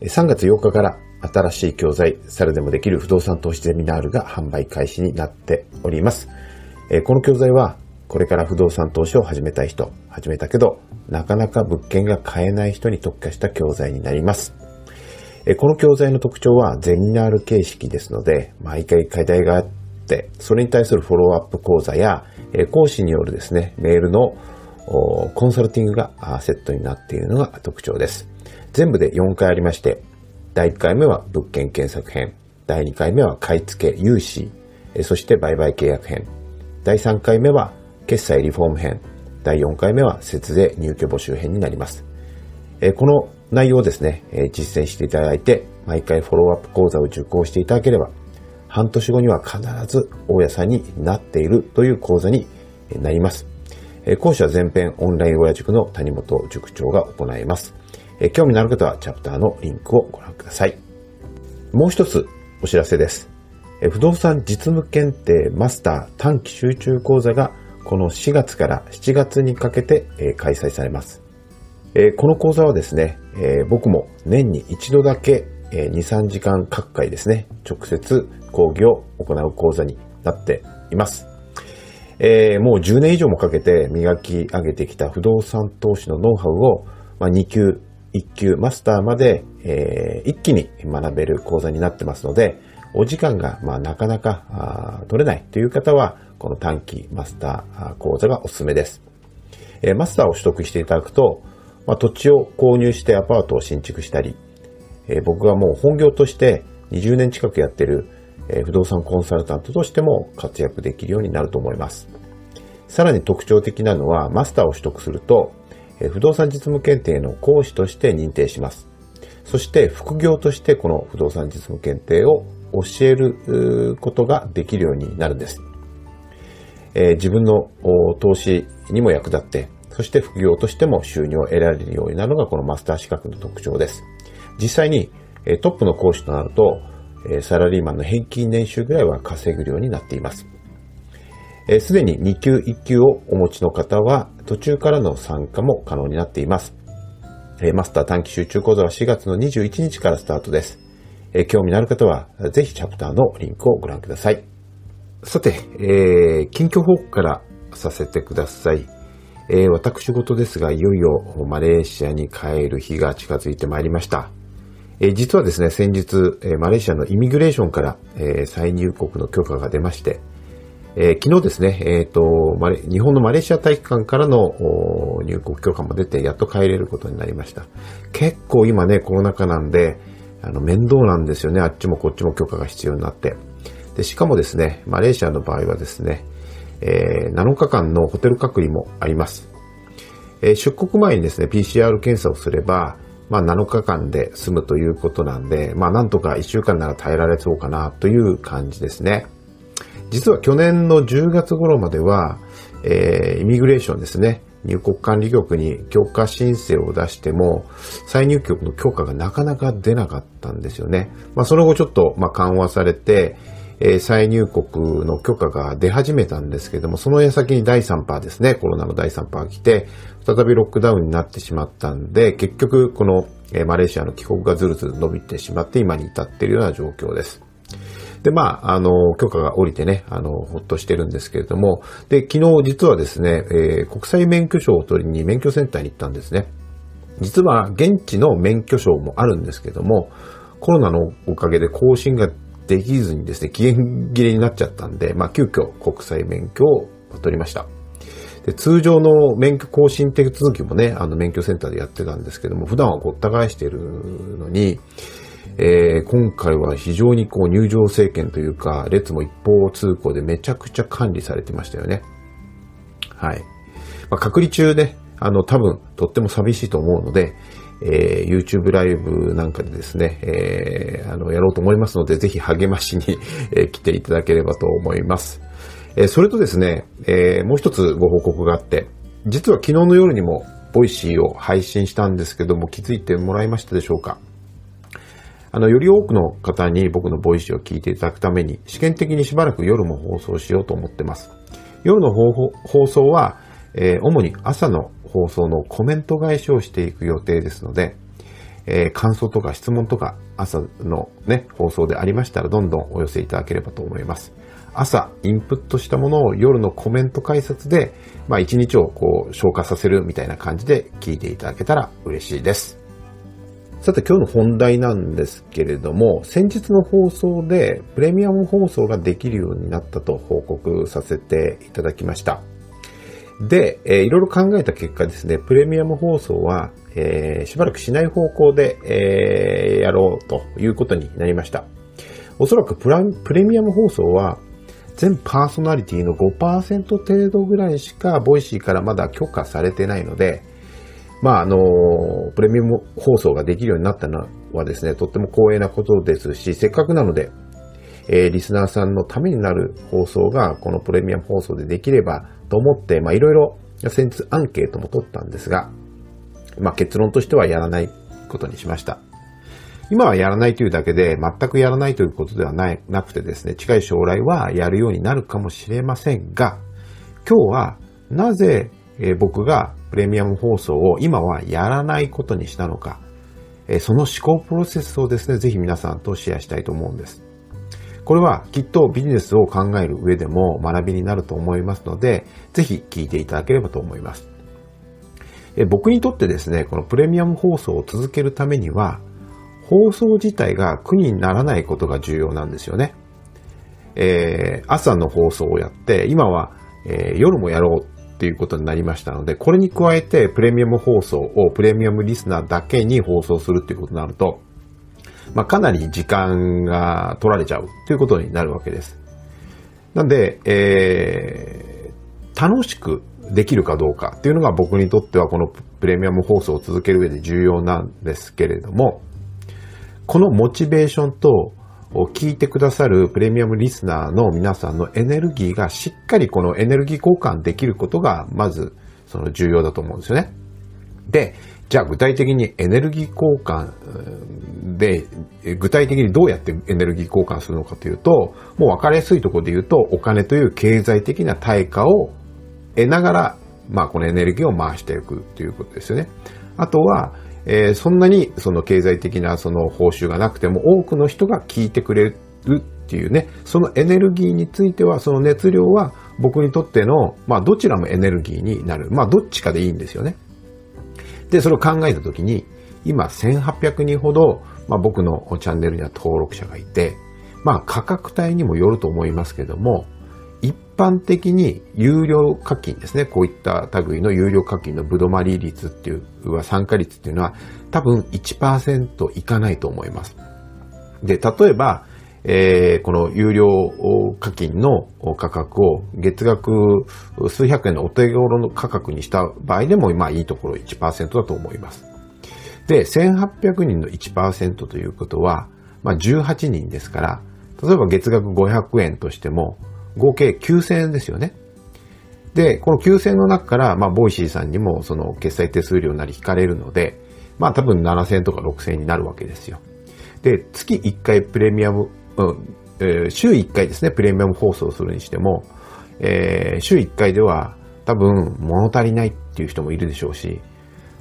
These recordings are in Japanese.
3月8日から新しい教材、猿でもできる不動産投資ゼミナールが販売開始になっております。この教材は、これから不動産投資を始めたい人、始めたけど、なかなか物件が買えない人に特化した教材になります。この教材の特徴はゼミナール形式ですので、毎回課題があって、それに対するフォローアップ講座や、講師によるですね、メールのコンサルティングがセットになっているのが特徴です。全部で4回ありまして、第1回目は物件検索編、第2回目は買い付け、融資、そして売買契約編、第3回目は決済リフォーム編、第4回目は節税入居募集編になります。この内容をですね、実践していただいて、毎回フォローアップ講座を受講していただければ、半年後には必ず大家さんになっているという講座になります。講師は全編オンライン親塾の谷本塾長が行います。え興味のある方はチャプターのリンクをご覧ください。もう一つお知らせです。え不動産実務検定マスター短期集中講座がこの4月から7月にかけて、え開催されます。えこの講座はですね、え僕も年に一度だけ、え2、3時間各回ですね、直接講義を行う講座になっています。えー、もう10年以上もかけて磨き上げてきた不動産投資のノウハウを、まあ、2級、1級、マスターまで、えー、一気に学べる講座になってますので、お時間が、まあ、なかなか取れないという方は、この短期マスター講座がおすすめです。えー、マスターを取得していただくと、まあ、土地を購入してアパートを新築したり、えー、僕がもう本業として20年近くやってる、えー、不動産コンサルタントとしても活躍できるようになると思います。さらに特徴的なのは、マスターを取得すると、不動産実務検定の講師として認定します。そして副業としてこの不動産実務検定を教えることができるようになるんです。え、自分の投資にも役立って、そして副業としても収入を得られるようになるのがこのマスター資格の特徴です。実際にトップの講師となると、サラリーマンの平均年収ぐらいは稼ぐようになっています。すでに2級1級をお持ちの方は途中からの参加も可能になっています。マスター短期集中講座は4月の21日からスタートです。興味のある方はぜひチャプターのリンクをご覧ください。さて、えー、近況報告からさせてください。えー、私事ですが、いよいよマレーシアに帰る日が近づいてまいりました。えー、実はですね、先日、マレーシアのイミグレーションから、え、再入国の許可が出まして、えー、昨日ですね、えっ、ー、と、日本のマレーシア大使館からの入国許可も出て、やっと帰れることになりました。結構今ね、コロナ禍なんで、あの、面倒なんですよね。あっちもこっちも許可が必要になって。で、しかもですね、マレーシアの場合はですね、えー、7日間のホテル隔離もあります。えー、出国前にですね、PCR 検査をすれば、まあ7日間で済むということなんで、まあなんとか1週間なら耐えられそうかなという感じですね。実は去年の10月頃までは、えー、イミグレーションですね、入国管理局に許可申請を出しても、再入局の許可がなかなか出なかったんですよね。まあ、その後ちょっと、まあ、緩和されて、えー、再入国の許可が出始めたんですけども、その矢先に第3波ですね、コロナの第3波が来て、再びロックダウンになってしまったんで、結局この、えー、マレーシアの帰国がずるずる伸びてしまって今に至っているような状況です。で、まあ、あの、許可が下りてね、あの、ほっとしてるんですけれども、で、昨日実はですね、えー、国際免許証を取りに免許センターに行ったんですね。実は現地の免許証もあるんですけども、コロナのおかげで更新ができずにですね、期限切れになっちゃったんで、まあ、急遽国際免許を取りました。で通常の免許更新手続きもね、あの免許センターでやってたんですけども、普段はごった返しているのに、えー、今回は非常にこう入場制限というか、列も一方通行でめちゃくちゃ管理されてましたよね。はい。まあ、隔離中ね、あの、多分、とっても寂しいと思うので、えー、YouTube ライブなんかでですね、えー、あの、やろうと思いますので、ぜひ励ましに、え、来ていただければと思います。えー、それとですね、えー、もう一つご報告があって、実は昨日の夜にも、 Voicy を配信したんですけども、気づいてもらいましたでしょうか？あの、より多くの方に僕の Voicy を聞いていただくために、試験的にしばらく夜も放送しようと思ってます。夜の放送は、えー、主に朝の放送のコメント返しをしていく予定ですので、えー、感想とか質問とか朝のね、放送でありましたらどんどんお寄せいただければと思います。朝インプットしたものを夜のコメント解説で、まあ一日をこう消化させるみたいな感じで聞いていただけたら嬉しいです。さて今日の本題なんですけれども、先日の放送でプレミアム放送ができるようになったと報告させていただきました。で、えー、いろいろ考えた結果ですね、プレミアム放送は、えー、しばらくしない方向で、えー、やろうということになりました。おそらくプラプレミアム放送は、全パーソナリティの5%程度ぐらいしか、 Voicy からまだ許可されてないので、まあ、あの、プレミアム放送ができるようになったのはですね、とっても光栄なことですし、せっかくなので、えー、リスナーさんのためになる放送が、このプレミアム放送でできればと思って、まあ、いろいろ先日アンケートも取ったんですが、まあ、結論としてはやらないことにしました。今はやらないというだけで、全くやらないということではないなくてですね、近い将来はやるようになるかもしれませんが、今日はなぜえ僕がプレミアム放送を今はやらないことにしたのか、えその思考プロセスをですね、ぜひ皆さんとシェアしたいと思うんです。これはきっとビジネスを考える上でも学びになると思いますので、ぜひ聞いていただければと思います。え僕にとってですね、このプレミアム放送を続けるためには、放送自体が苦にならないことが重要なんですよね。えー、朝の放送をやって、今は、えー、夜もやろうっていうことになりましたので、これに加えてプレミアム放送をプレミアムリスナーだけに放送するっていうことになると、まあ、かなり時間が取られちゃうということになるわけです。なんで、えー、楽しくできるかどうかっていうのが僕にとってはこのプレミアム放送を続ける上で重要なんですけれども、このモチベーションとを聞いてくださるプレミアムリスナーの皆さんのエネルギーがしっかりこのエネルギー交換できることがまずその重要だと思うんですよね。で、じゃあ具体的にエネルギー交換で、具体的にどうやってエネルギー交換するのかというと、もう分かりやすいところで言うと、お金という経済的な対価を得ながら、まあこのエネルギーを回していくということですよね。あとは、えー、そんなにその経済的なその報酬がなくても多くの人が聞いてくれるっていうね、そのエネルギーについては、その熱量は僕にとっての、まあどちらもエネルギーになる。まあどっちかでいいんですよね。で、それを考えたときに、今1800人ほど、まあ僕のチャンネルには登録者がいて、まあ価格帯にもよると思いますけども、般的に有料課金ですね。こういった類の有料課金のぶどまり率っていうは参加率っていうのは多分1%いかないと思います。で、例えば、えー、この有料課金の価格を月額数百円のお手頃の価格にした場合でも、まあいいところ1%だと思います。で、1800人の1%ということは、まあ18人ですから、例えば月額500円としても、合計9000円ですよね。で、この9000円の中から、まあ、 Voicy さんにもその決済手数料なり引かれるので、まあ多分7000円とか6000円になるわけですよ。で、月1回プレミアム、うんえー、週1回ですね、プレミアム放送するにしても、えー、週1回では多分物足りないっていう人もいるでしょうし、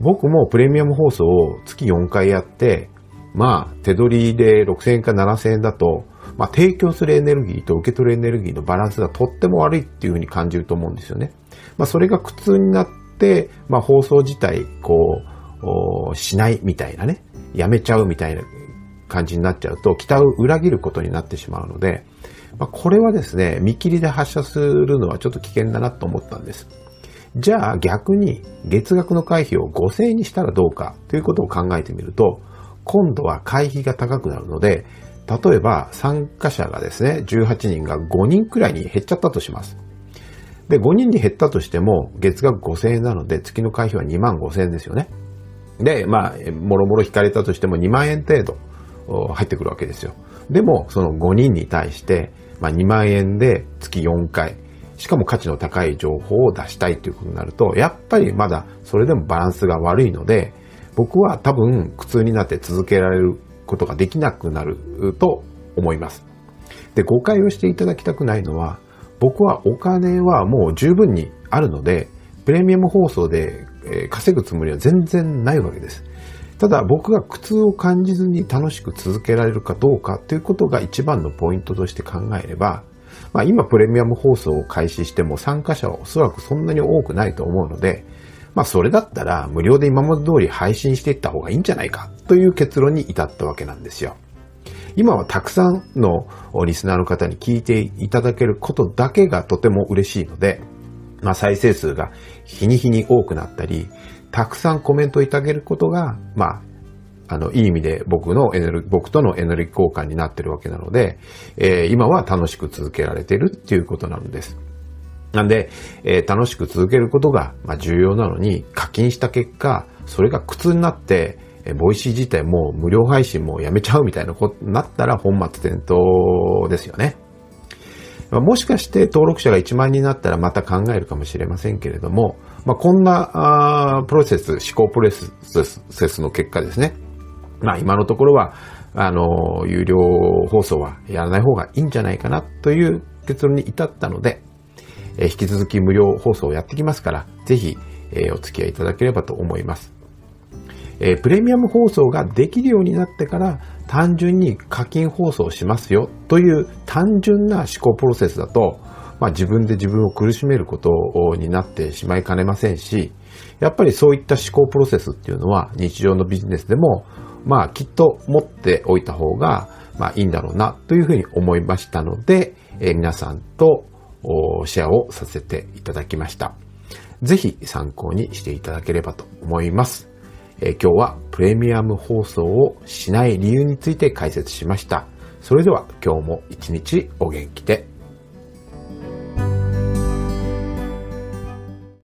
僕もプレミアム放送を月4回やって、まあ手取りで6000円か7000円だと、まあ、提供するエネルギーと受け取るエネルギーのバランスがとっても悪いっていうふうに感じると思うんですよね。まあ、それが苦痛になって、まあ、放送自体、こう、しないみたいなね、やめちゃうみたいな感じになっちゃうと、期待を裏切ることになってしまうので、まあ、これはですね、見切りで発射するのはちょっと危険だなと思ったんです。じゃあ逆に月額の会費を5000円にしたらどうかということを考えてみると、今度は会費が高くなるので、例えば参加者がですね、18人が5人くらいに減っちゃったとします。で、5人に減ったとしても、月額5000円なので、月の会費は2万5000円ですよね。で、まあ、もろもろ引かれたとしても2万円程度入ってくるわけですよ。でも、その5人に対して、まあ、2万円で月4回、しかも価値の高い情報を出したいということになると、やっぱりまだそれでもバランスが悪いので、僕は多分苦痛になって続けられることができなくなると思います。で、誤解をしていただきたくないのは、僕はお金はもう十分にあるので、プレミアム放送で稼ぐつもりは全然ないわけです。ただ僕が苦痛を感じずに楽しく続けられるかどうかということが一番のポイントとして考えれば、まあ今プレミアム放送を開始しても参加者はおそらくそんなに多くないと思うので、まあそれだったら無料で今まで通り配信していった方がいいんじゃないかという結論に至ったわけなんですよ。今はたくさんのリスナーの方に聞いていただけることだけがとても嬉しいので、まあ再生数が日に日に多くなったり、たくさんコメントいただけることが、まあ、あの、いい意味で僕のエネルギー、僕とのエネルギー交換になってるわけなので、えー、今は楽しく続けられているっていうことなのです。なんで、えー、楽しく続けることが、まあ、重要なのに、課金した結果、それが苦痛になって、えー、 Voicy 自体も無料配信もやめちゃうみたいなことになったら本末転倒ですよね。まあ、もしかして登録者が1万人になったらまた考えるかもしれませんけれども、まあ、こんなあプロセス、思考プロセスの結果ですね。まあ今のところは、あの、有料放送はやらない方がいいんじゃないかなという結論に至ったので、え引き続き無料放送をやってきますから、ぜひ、えお付き合いいただければと思います。えプレミアム放送ができるようになってから単純に課金放送しますよという単純な思考プロセスだと、まあ、自分で自分を苦しめることになってしまいかねませんし、やっぱりそういった思考プロセスっていうのは日常のビジネスでもまあきっと持っておいた方が、まあいいんだろうなというふうに思いましたので、え、皆さんとシェアをさせていただきました。ぜひ参考にしていただければと思います。え、今日はプレミアム放送をしない理由について解説しました。それでは今日も一日お元気で。